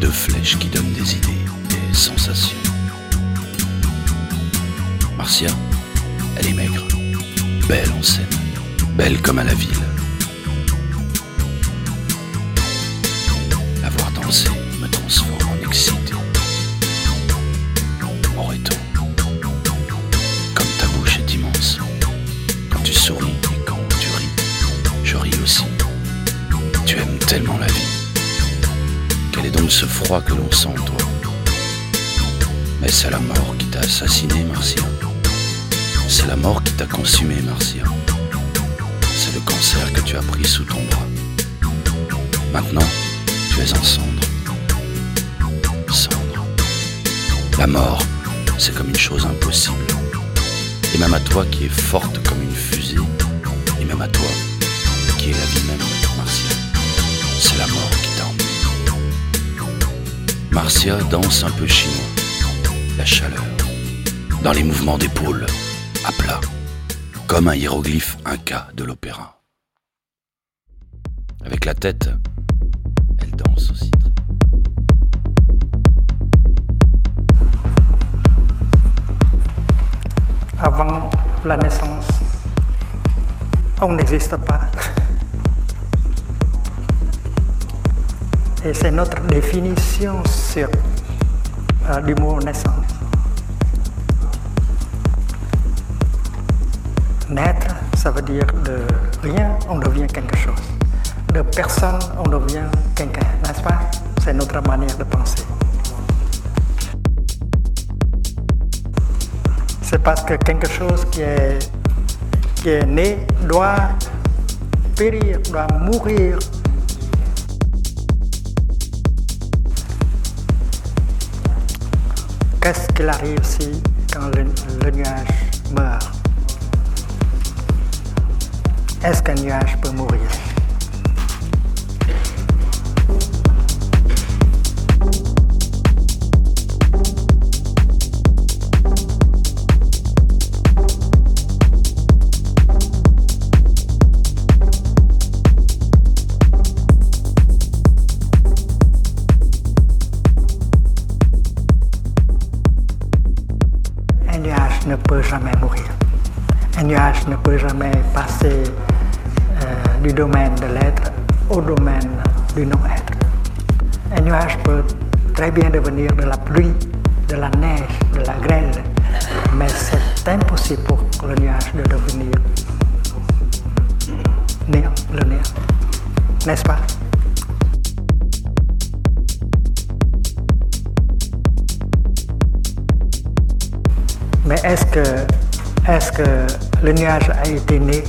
Deux flèches qui donnent des idées, des sensations. Marcia, elle est maigre, belle en scène, belle comme à la ville. Que l'on sent en toi Mais c'est la mort qui t'a assassiné, Marcia. C'est la mort qui t'a consumé, Marcia. C'est le cancer que tu as pris sous ton bras. Maintenant, tu es en cendre. Cendre. La mort, c'est comme une chose impossible. Et même à toi qui es forte comme une fusée, et même à toi qui est la vie même, Marcia danse un peu chinois, la chaleur, dans les mouvements d'épaule, à plat, comme un hiéroglyphe inca de l'opéra. Avec la tête, elle danse aussi. Avant la naissance, on n'existe pas. Et c'est notre définition sur euh, du mot naissance. Naître, ça veut dire de rien, on devient quelque chose. De personne, on devient quelqu'un, n'est-ce pas? C'est notre manière de penser. C'est parce que quelque chose qui est né doit périr, doit mourir. Qu'est-ce qu'il arrive si quand le, le nuage meurt? Est-ce qu'un nuage peut mourir? Domaine du non-être. Un nuage peut très bien devenir de la pluie, de la neige, de la grêle, mais c'est impossible pour le nuage de devenir néant, le néant. N'est-ce pas? Mais est-ce que, est que le nuage a été né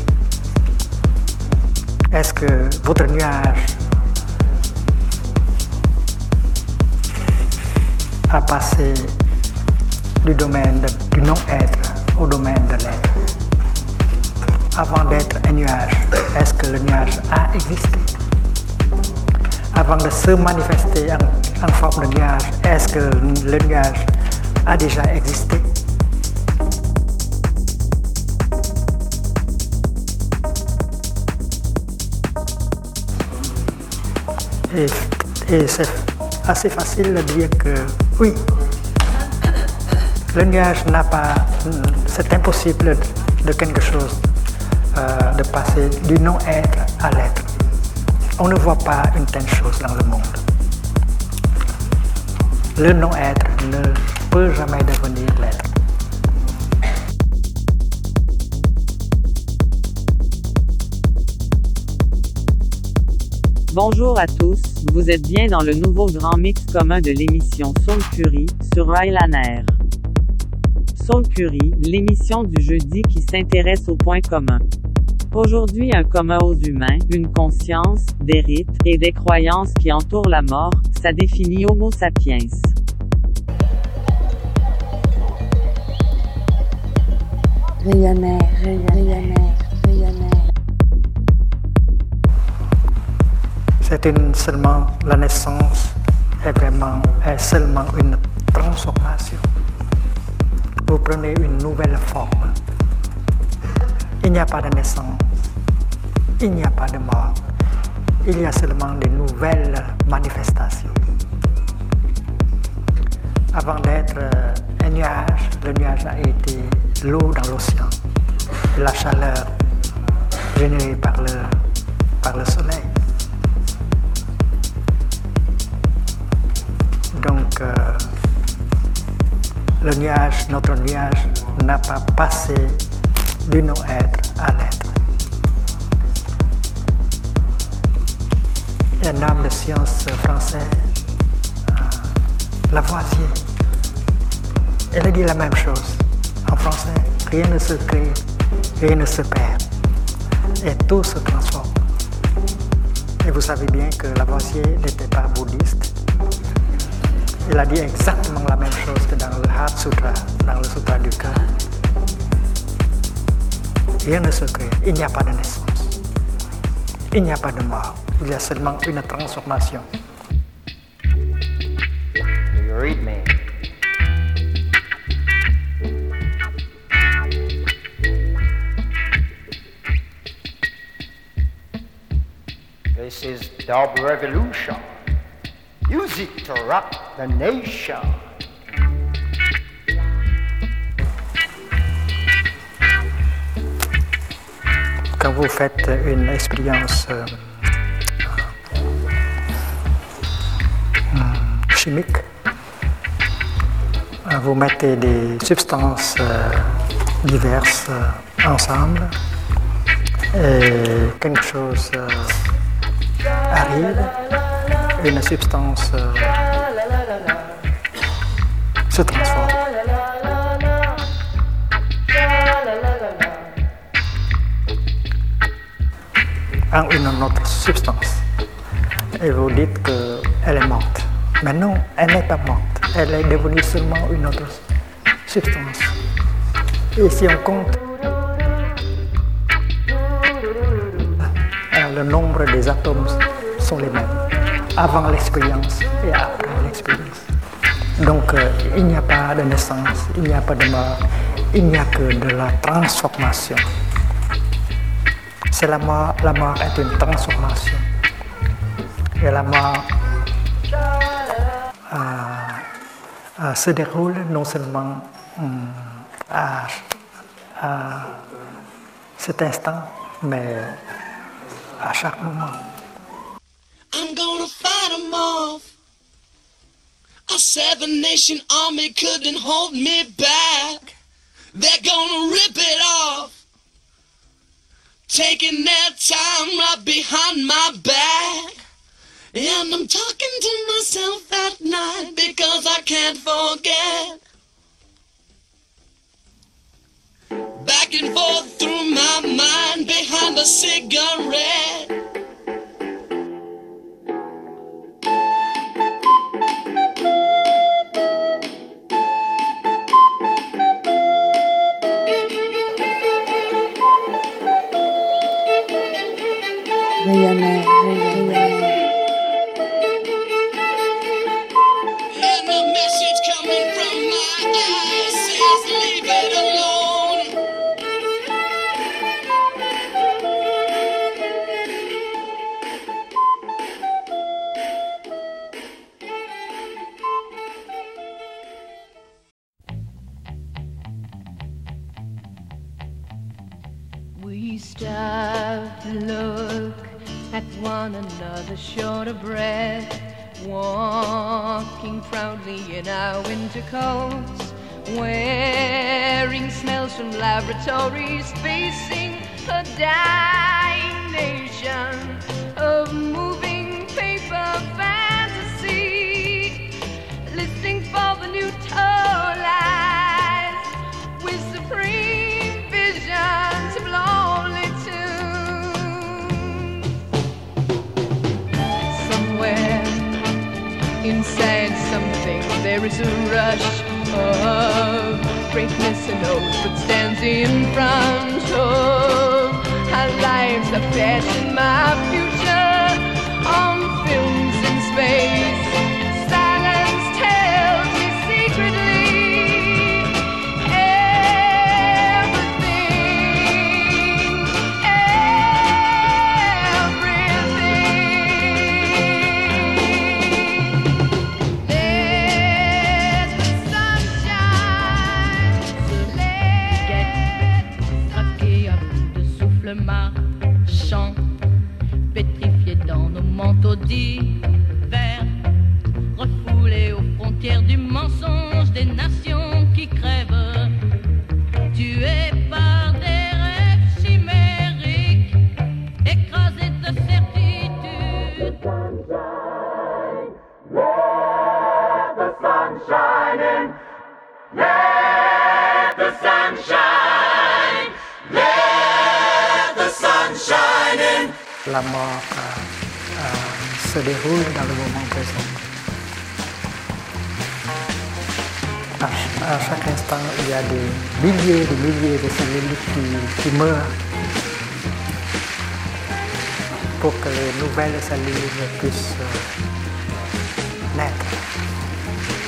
Est-ce que votre nuage a passé du domaine du non-être au domaine de l'être? Avant d'être un nuage, est-ce que le nuage a existé? Avant de se manifester en forme de nuage, est-ce que le nuage a déjà existé? Et, c'est assez facile de dire que oui, le nuage n'a pas, c'est impossible de quelque chose euh, de passer du non-être à l'être. On ne voit pas une telle chose dans le monde. Le non-être ne peut jamais devenir l'être. Bonjour à tous, vous êtes bien dans le nouveau grand mix commun de l'émission Soul Fury sur Rylan Air. Soul Curie, l'émission du jeudi qui s'intéresse aux points communs. Aujourd'hui un commun aux humains, une conscience, des rites, et des croyances qui entourent la mort, ça définit Homo sapiens. C'est une seulement la naissance est vraiment est seulement une transformation. Vous prenez une nouvelle forme. Il n'y a pas de naissance, il n'y a pas de mort, il y a seulement de nouvelles manifestations. Avant d'être euh, un nuage, le nuage a été l'eau dans l'océan, la chaleur générée par le, par le soleil. Donc, euh, le nuage, notre nuage, n'a pas passé du non-être à l'être. Un homme de science français, euh, Lavoisier. Elle a dit la même chose en français. Rien ne se crée, rien ne se perd. Et tout se transforme. Et vous savez bien que Lavoisier n'était pas bouddhiste. Il a dit exactement la même chose que dans le Heart Sutra, dans le Sutra du cœur. Rien ne se crée, il n'y a pas de naissance, il n'y a pas de mort, il y a seulement une transformation. Do you read me? This is Dub Revolution. Music to rock Quand vous faites une expérience euh, hum, chimique, euh, vous mettez des substances euh, diverses euh, ensemble et quelque chose euh, arrive, une substance euh, se transforme. en une autre substance. Et vous dites qu'elle est morte. Mais non, elle n'est pas morte. Elle est devenue seulement une autre substance. Et si on compte euh, le nombre des atomes sont les mêmes, avant l'expérience et après. Donc euh, il n'y a pas de naissance, il n'y a pas de mort, il n'y a que de la transformation. C'est la mort, la mort est une transformation. Et la mort euh, euh, se déroule non seulement hum, à, cet instant, mais à chaque moment. A seven nation army couldn't hold me back. They're gonna rip it off. Taking their time right behind my back. And I'm talking to myself at night because I can't forget. Back and forth through my mind behind a cigarette. empty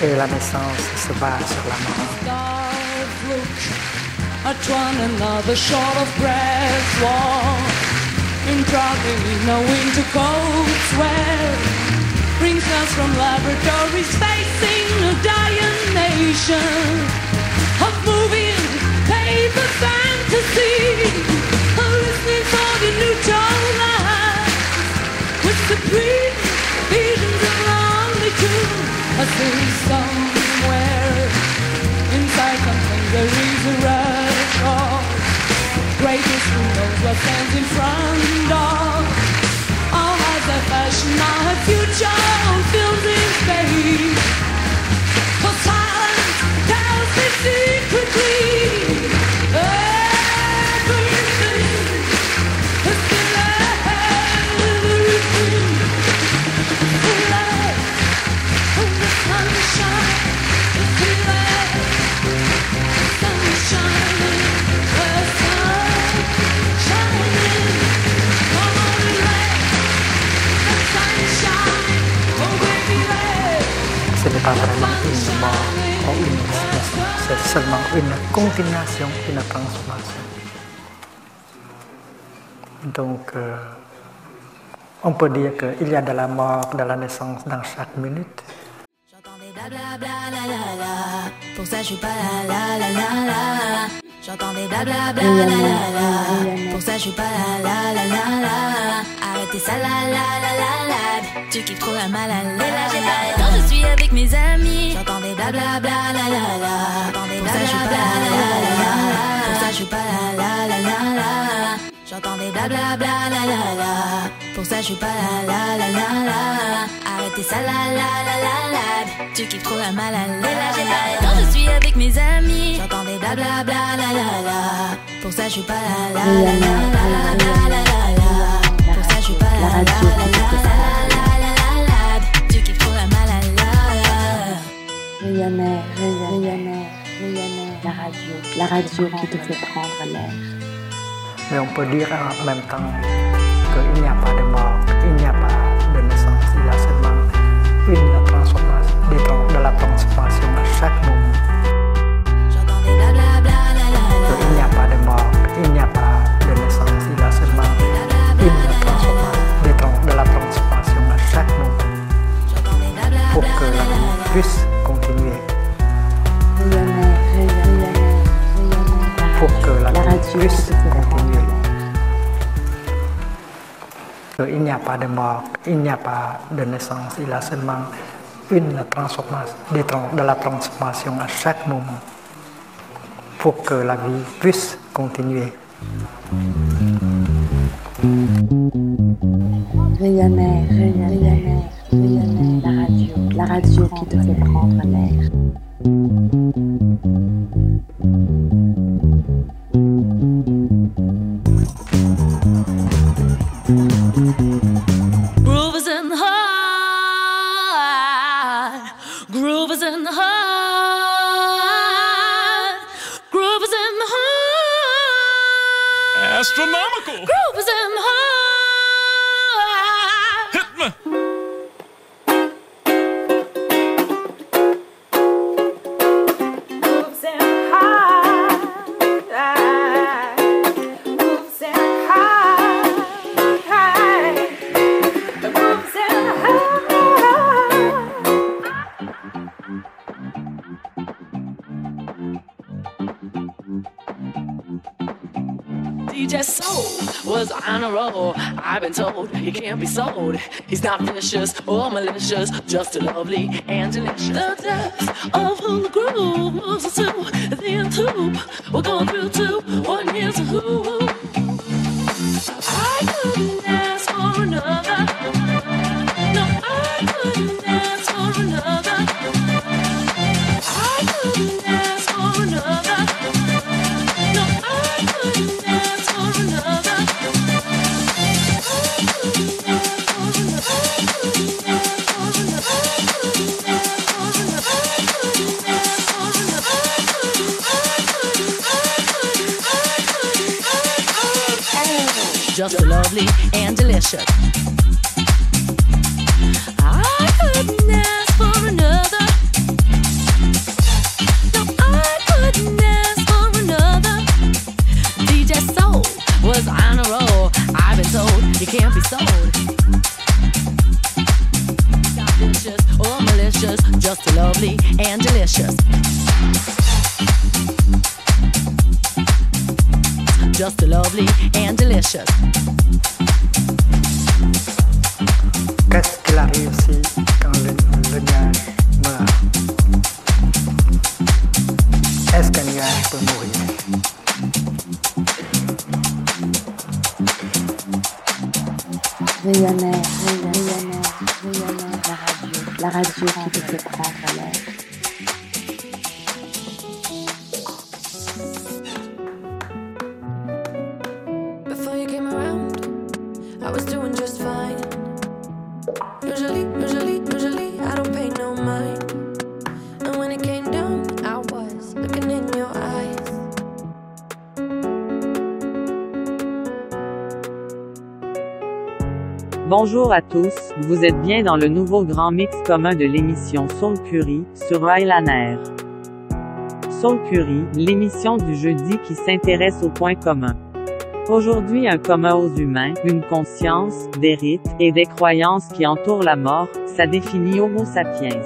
Et la naissance se base sur la mort. in probably no winter coats where brings us from laboratories facing a dying nation of moving paper fantasy listening for the new tone with supreme future. Films in space. For silence tells me Ce n'est pas vraiment une mort ou une extinction, c'est seulement une continuation, une transformation. Donc, euh, on peut dire qu'il y a de la mort, de la naissance dans chaque minute. J'entends des blablabla la la la. Pour ça, je suis pas la la la la la. J'entends des blablabla la la la. Pour ça, je suis pas la la la la la. Arrêtez ça la la la la la. Tu kiffes trop la malala. Là, j'ai pas temps, je suis avec mes amis. J'entends des blablabla la la la. J'entends des blablabla la la la. Pour ça, je suis pas la la la la la. J'entends des blablabla, bla, bla, la la la. Pour ça, je suis pas la la la la la. Arrêtez ça, la la la la la. Tu kiffes trop la malade. Là, j'ai je suis avec mes amis. J'entends des blablabla, bla, la la la. Pour ça, je suis pas la la la la la la la. Pour ça, je suis pas la la la la la. Tu kiffes trop la La radio, la radio qui te fait prendre l'air. Mais on peut dire en même temps qu'il n'y a pas de mort, il n'y a pas de naissance, il y a seulement une transformation, de la transformation à chaque moment. Il n'y a pas de mort, il n'y a pas de naissance, il y a seulement une transformation, des tran- de la transformation à chaque moment. Pour que la vie puisse continuer, pour que la la vie radio puisse continuer. l'air. Il n'y a pas de mort, il n'y a pas de naissance, il y a seulement une transformation, de la transformation à chaque moment pour que la vie puisse continuer. La radio, la radio qui te fait prendre l'air. DJ Soul was on a roll. I've been told he can't be sold. He's not vicious or malicious, just a lovely and delicious. The depths of who the groove moves to the end tube. We're going through two. One here's a who. I couldn't ask for another. No, I couldn't ask for another. DJ Soul was on a roll. I've been told you can't be sold. Not vicious or malicious, just lovely and delicious. Just lovely and delicious. La radio, la radio qui te fait. Bonjour à tous, vous êtes bien dans le nouveau grand mix commun de l'émission Soul Curry, sur Rylan Air. Soul Curry, l'émission du jeudi qui s'intéresse aux points communs. Aujourd'hui un commun aux humains, une conscience, des rites, et des croyances qui entourent la mort, ça définit Homo sapiens.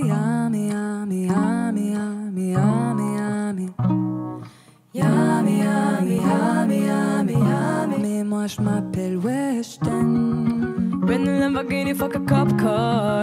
Yummy, yummy, yummy, yummy, yummy, yummy. Yummy, yummy, yummy, yummy, yummy. Mais moi je m'appelle. Bring the Lamborghini, fuck a cop car.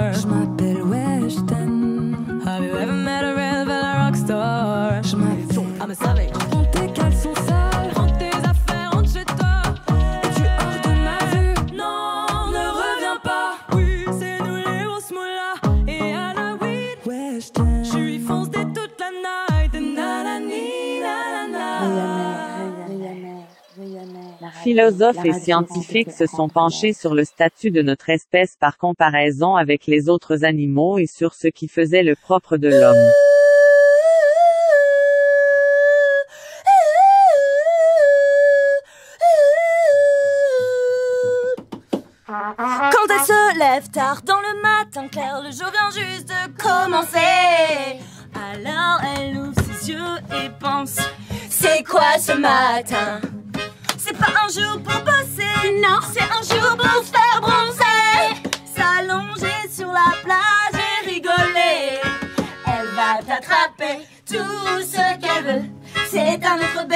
Philosophes et scientifiques se sont penchés sur le statut de notre espèce par comparaison avec les autres animaux et sur ce qui faisait le propre de l'homme. Quand elle se lève tard dans le matin clair, le jour vient juste de commencer. Alors elle ouvre ses yeux et pense C'est quoi ce matin? C'est pas un jour pour bosser, non, c'est un jour pour se faire bronzer. S'allonger sur la plage et rigoler. Elle va t'attraper tout ce qu'elle veut. C'est un autre bébé.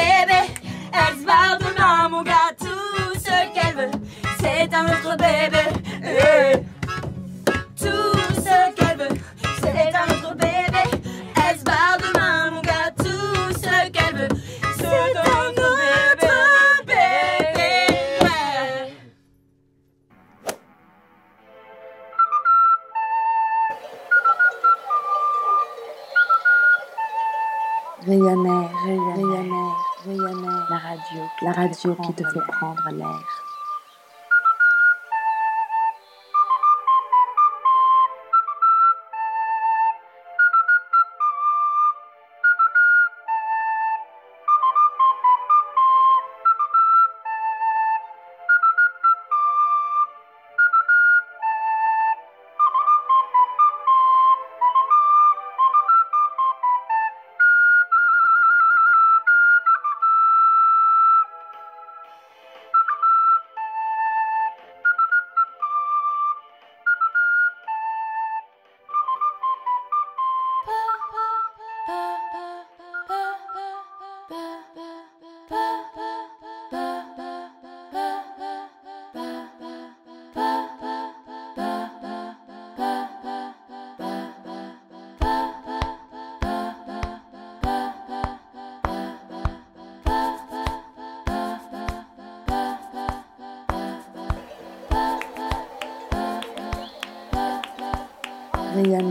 Yeah.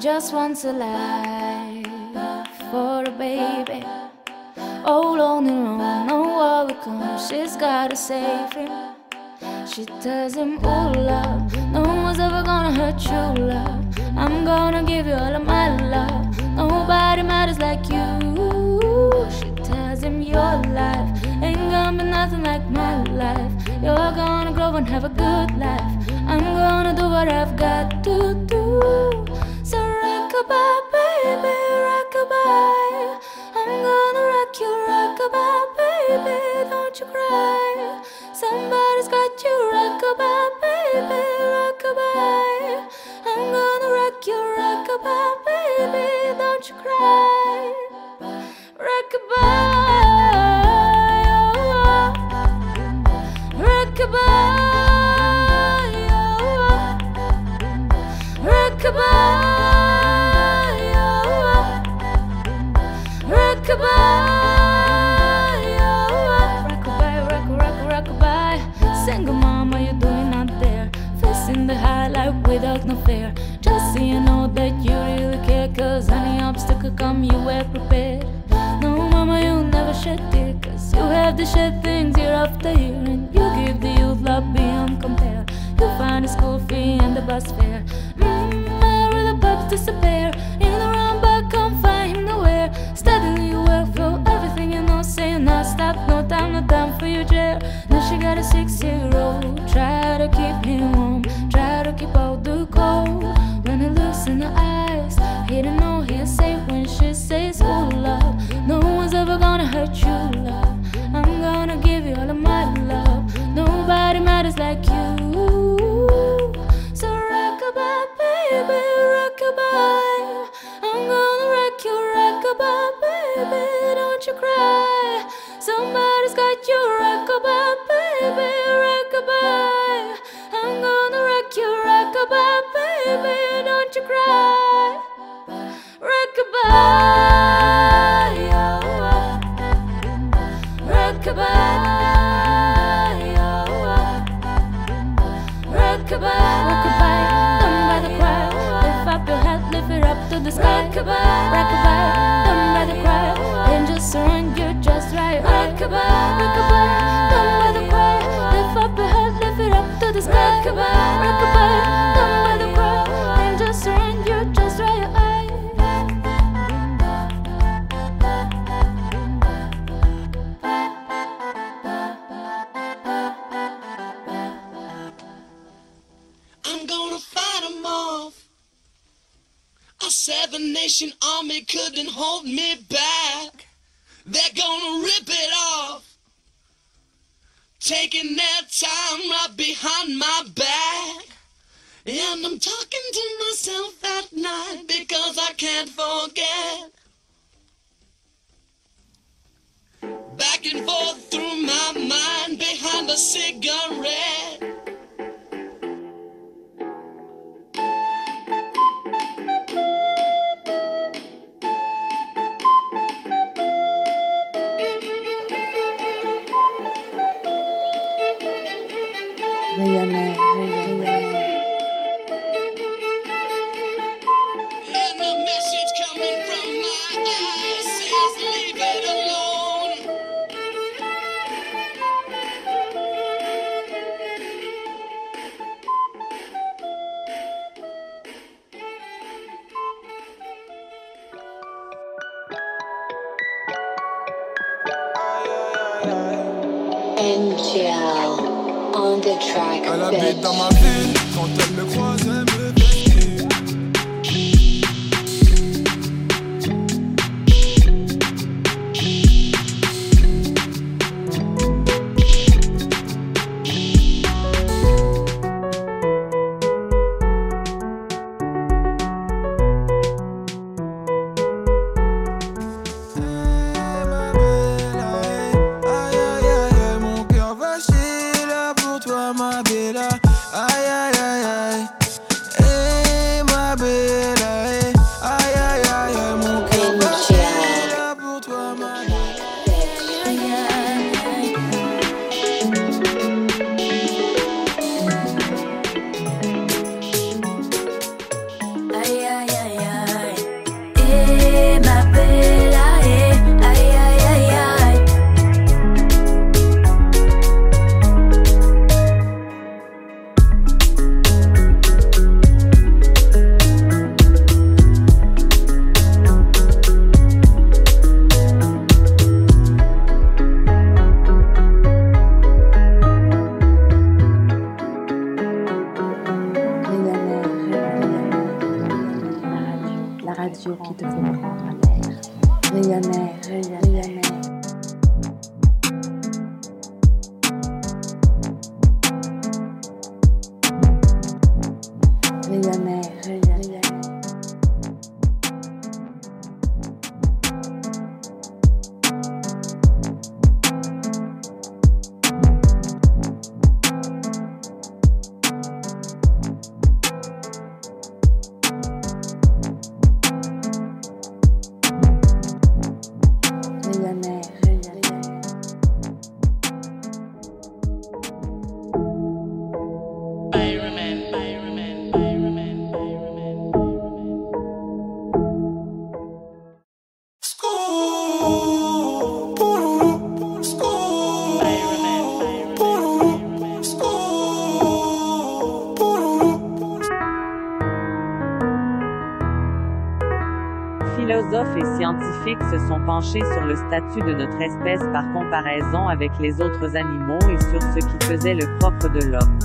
Just wants a life for a baby. All on her own, no war will come. She's gotta save him. She tells him, Oh, love, no one's ever gonna hurt you, love. I'm gonna give you all of my love. Nobody matters like you. She tells him, Your life ain't gonna be nothing like my life. You're gonna grow and have a good life. I'm gonna do what I've got to do. I'm gonna rock you, rockabye, baby. Don't you cry. Somebody's come, you were prepared. No, mama, you never shed tears, cause you have to shed things year after year, and you give the youth love beyond compare. You find a school fee and the bus fare. Mmm, where the pups disappear. In the round back, can't find him nowhere. Steadily you work for everything you know, saying not stop, no time, no time for your chair. Now she got a six rockabye, rockabye. Cigarette. Penchés sur le statut de notre espèce par comparaison avec les autres animaux et sur ce qui faisait le propre de l'homme.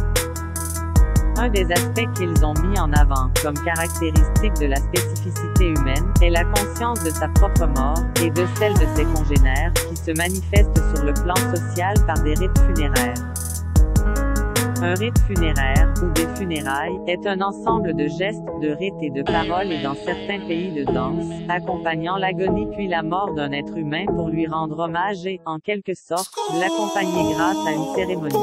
Un des aspects qu'ils ont mis en avant, comme caractéristique de la spécificité humaine, est la conscience de sa propre mort, et de celle de ses congénères, qui se manifeste sur le plan social par des rites funéraires. Un rite funéraire, ou des funérailles, est un ensemble de gestes, de rites et de paroles et dans certains pays de danse, accompagnant l'agonie puis la mort d'un être humain pour lui rendre hommage et, en quelque sorte, l'accompagner grâce à une cérémonie.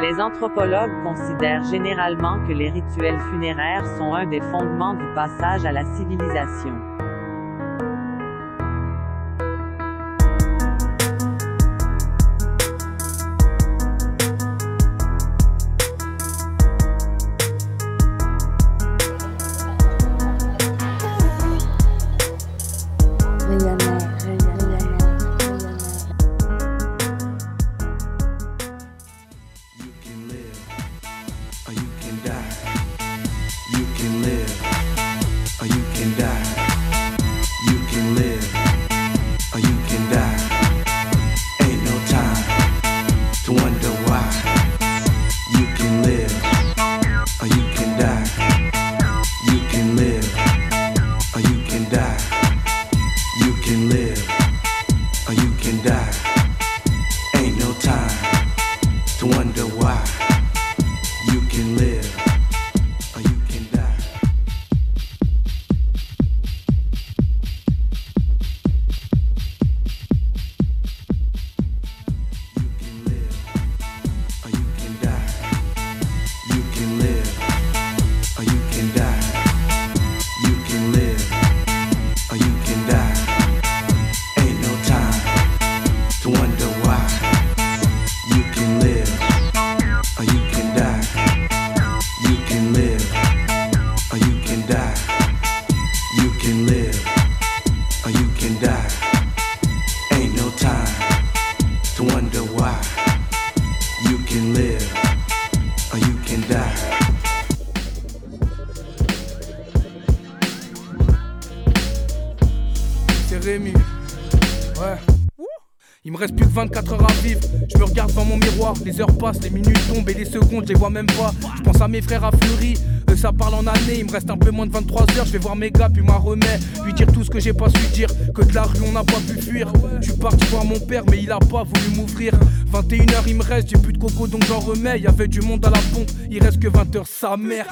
Les Les anthropologues considèrent généralement que les rituels funéraires sont un des fondements du passage à la civilisation. 24 heures à vivre. Je me regarde dans mon miroir, les heures passent, les minutes tombent et les secondes, je les vois même pas. Je pense à mes frères à Fleury, eux ça parle en années. Il me reste un peu moins de 23 heures, je vais voir mes gars, puis m'en remets. Lui dire tout ce que j'ai pas su dire, que de la rue on n'a pas pu fuir. Je suis parti voir mon père, mais il a pas voulu m'ouvrir. 21 heures il me reste, j'ai plus de coco donc j'en remets. Y avait du monde à la pompe, il reste que 20 heures, sa mère.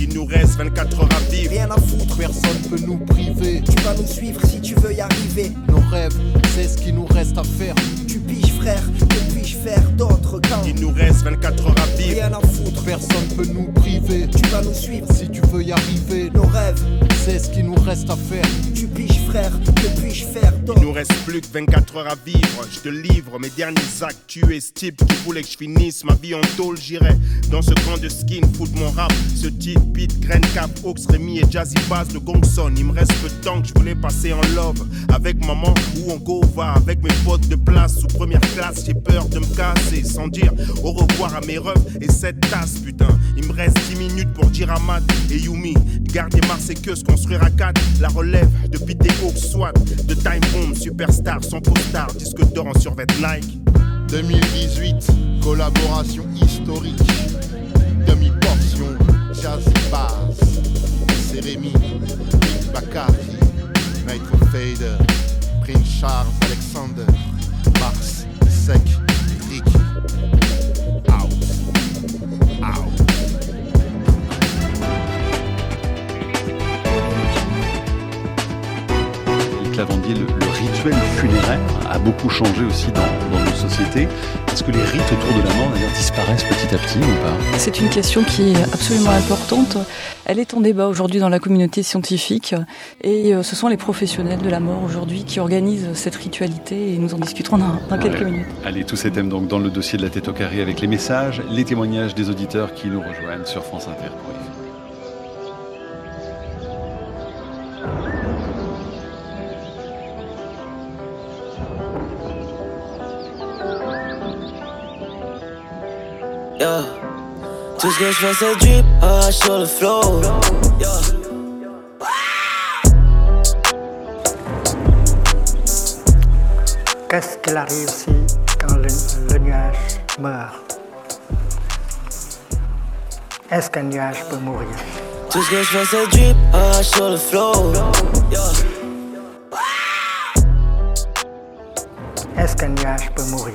Il nous reste 24 heures à vivre. Rien à foutre, personne peut nous priver. Tu vas nous suivre si tu veux y arriver. Nos rêves, c'est ce qu'il nous reste à faire. Tu piges, frère, que puis-je faire d'autre qu'un Il nous reste 24 heures à vivre. Rien à foutre, Personne peut nous priver. tu vas nous suivre. Si tu veux y arriver, Nos rêves, c'est ce qu'il nous reste à faire. tu piges, que puis-je faire Il nous reste plus que 24 heures à vivre. Je te livre mes derniers actes. Tu es ce type qui voulait que je finisse ma vie en tôle. J'irai dans ce camp de skin, foot mon rap. Ce titre, beat, grain cap, Ox, Rémi et Jazzy Bass de Gongson. Il me reste peu de temps que je voulais passer en love. Avec maman ou en Gova. Avec mes potes de place sous première classe. J'ai peur de me casser sans dire au revoir à mes refs et cette tasse, putain. Il me reste 10 minutes pour dire à Matt et Yumi. Garder Mars et que se construire à 4. La relève depuis tes Hawks, soit de Time Bomb, Superstar, sans star disque d'or en survêt Nike. 2018, collaboration historique. Demi-portion, jazz bass. C'est Rémi, Bakari, Fader, Prince Charles Alexander, Mars, Sec, Rick. Clavandier, le, le rituel funéraire a beaucoup changé aussi dans, dans nos sociétés. Est-ce que les rites autour de la mort d'ailleurs disparaissent petit à petit ou pas? C'est une question qui est absolument importante. Elle est en débat aujourd'hui dans la communauté scientifique et euh, ce sont les professionnels de la mort aujourd'hui qui organisent cette ritualité et nous en discuterons dans, dans quelques Ouais. minutes. Allez, tous ces thèmes donc dans le dossier de la tête au carré avec les messages, les témoignages des auditeurs qui nous rejoignent sur France Inter. Yeah. Tout ce que je fais c'est drip, ah, sur le flow. Yeah. Qu'est-ce qu'il arrive si quand le, le nuage meurt? Est-ce qu'un nuage peut mourir? Tout ce que je fais c'est drip, ah, sur le flow. Yeah. Est-ce qu'un nuage peut mourir?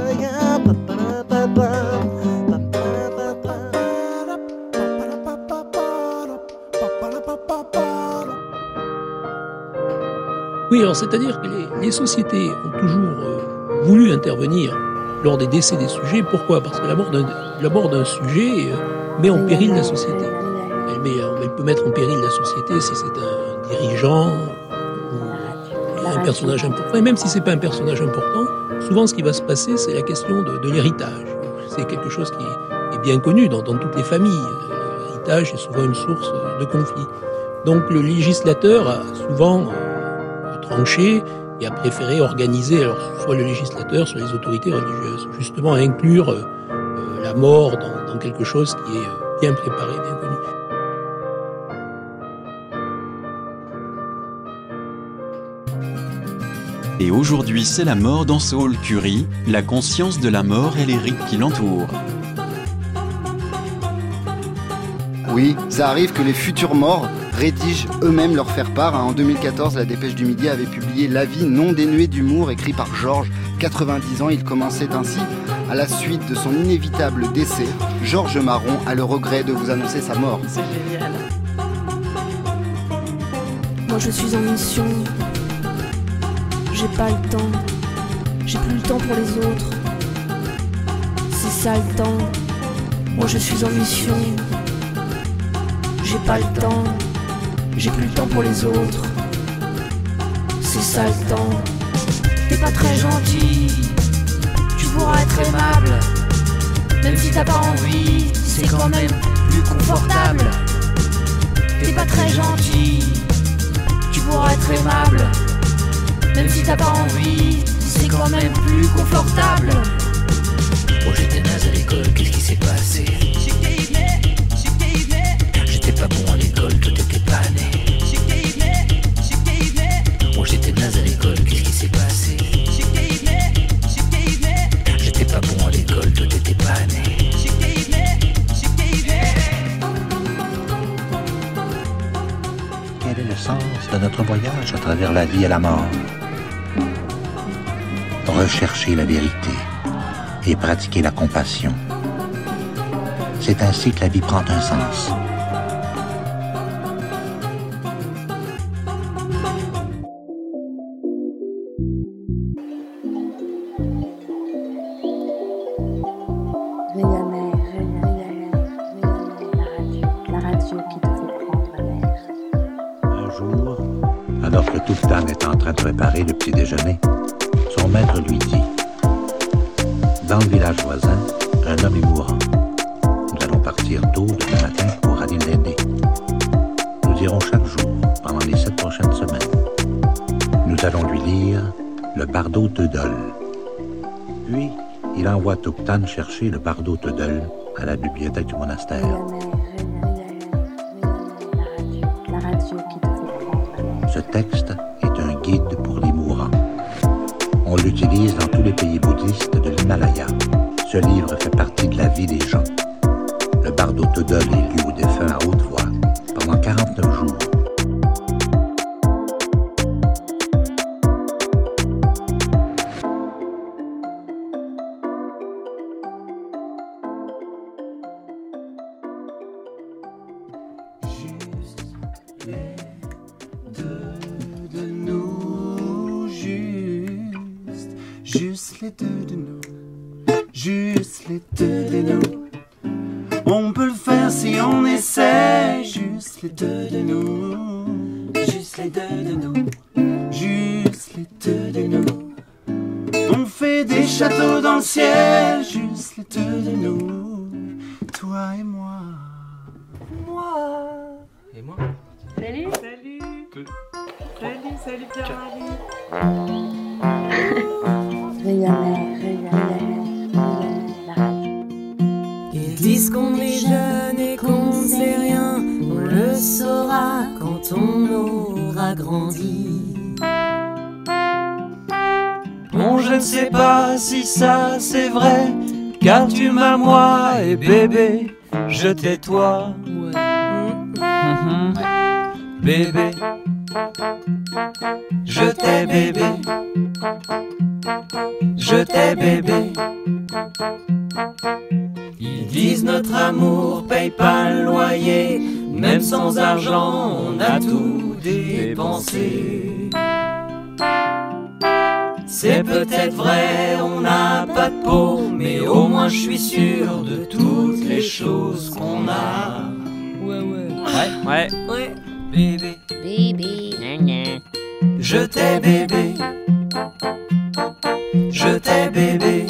Oui, alors c'est-à-dire que les, les sociétés ont toujours euh, voulu intervenir lors des décès des sujets. Pourquoi? Parce que la mort d'un sujet euh, met en péril la société. Elle, met, elle peut mettre en péril la société si c'est un dirigeant ou un personnage important. Et même si c'est pas un personnage important, souvent ce qui va se passer, c'est la question de, de l'héritage. C'est quelque chose qui est, bien connu dans, dans toutes les familles. L'héritage est souvent une source de conflit. Donc le législateur a souvent euh, tranché et a préféré organiser, alors soit le législateur, soit les autorités religieuses, justement à inclure euh, euh, la mort dans, dans, quelque chose qui est euh, bien préparé, bien connu. Et aujourd'hui, c'est la mort dans hall Curie, la conscience de la mort et les rites qui l'entourent. Oui, ça arrive que les futurs morts rédigent eux-mêmes leur faire-part. En 2014, la Dépêche du Midi avait publié L'avis non dénué d'humour, écrit par Georges, 90 ans. Il commençait ainsi. À la suite de son inévitable décès, Georges Marron a le regret de vous annoncer sa mort. C'est génial. Moi je suis en mission. J'ai pas le temps. J'ai plus le temps pour les autres. C'est ça le temps. Moi je suis en mission. J'ai pas le temps. J'ai plus le temps pour les autres. C'est ça le temps. T'es pas très gentil. Tu pourras être aimable. Même si t'as pas envie, c'est quand même plus confortable. T'es pas très gentil. Tu pourras être aimable. Même si t'as pas envie, c'est quand même plus confortable. Oh, j'étais naze à l'école, et la mort Rechercher la vérité et pratiquer la compassion. C'est ainsi que la vie prend un sens. Chercher le bardeau Teudol à la bibliothèque du monastère. Ce texte est un guide pour les mourants. On l'utilise dans tous les pays bouddhistes de l'Himalaya. Ce livre fait partie de la vie des gens. Le bardo Todol est lu aux défunts à haute voix pendant 49 jours. Bébé je t'ai toi. Bébé, je t'ai bébé, je t'ai bébé. Ils disent notre amour paye pas le loyer, même sans argent on a tout dépensé. C'est peut-être vrai, on n'a pas de peau, mais au moins je suis sûr de toutes les choses qu'on a. Ouais, ouais. Ouais, ouais. Ouais. Bébé, Bébé. je t'ai bébé. Je t'ai bébé.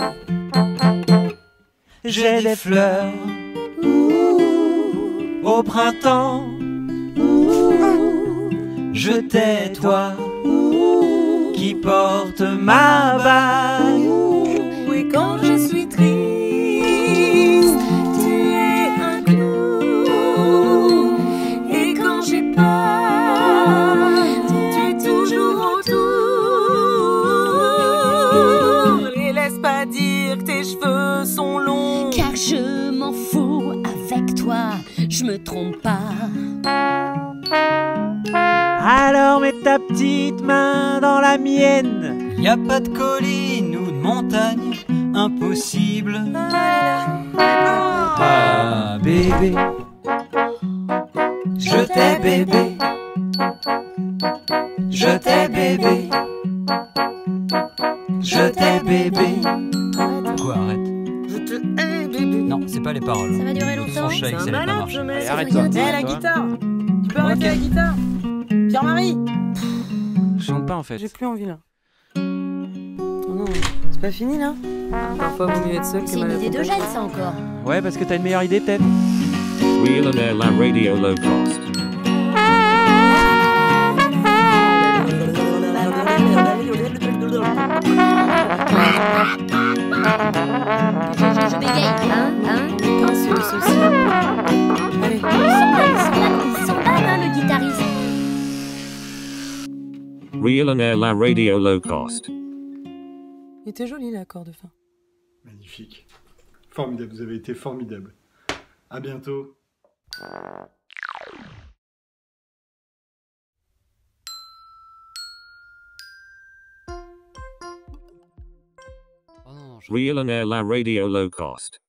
J'ai des fleurs. Au printemps. Je t'ai toi. Qui porte ma bague. Oui, quand je suis triste, tu es un clou. Et quand j'ai peur, tu es toujours autour. Et laisse pas dire que tes cheveux sont longs. Car je m'en fous avec toi, je me trompe pas. Alors mets ta petite main dans la mienne. Y a pas de colline ou de montagne impossible. Ah bébé, je t'ai bébé, je t'ai bébé, je t'ai bébé. Quoi arrête Je te hais, bébé. Non, c'est pas les paroles. Ça va durer longtemps. C'est il un sait pas malade, marcher. arrête-toi. la guitare Tu peux arrêter la guitare? Pierre-Marie pas en fait. J'ai plus envie là. Oh non, c'est pas fini là Parfois, vaut mieux être seul que C'est une mal idée de. Jeanne, ça encore. Ouais, parce que t'as une meilleure idée peut-être Real and Air La Radio Low Cost. Real and Air La Radio Low Cost. Il était joli l'accord de fin. Magnifique. Formidable, vous avez été formidable. À bientôt. Real and Air La Radio Low Cost.